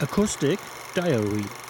Acoustic Diary.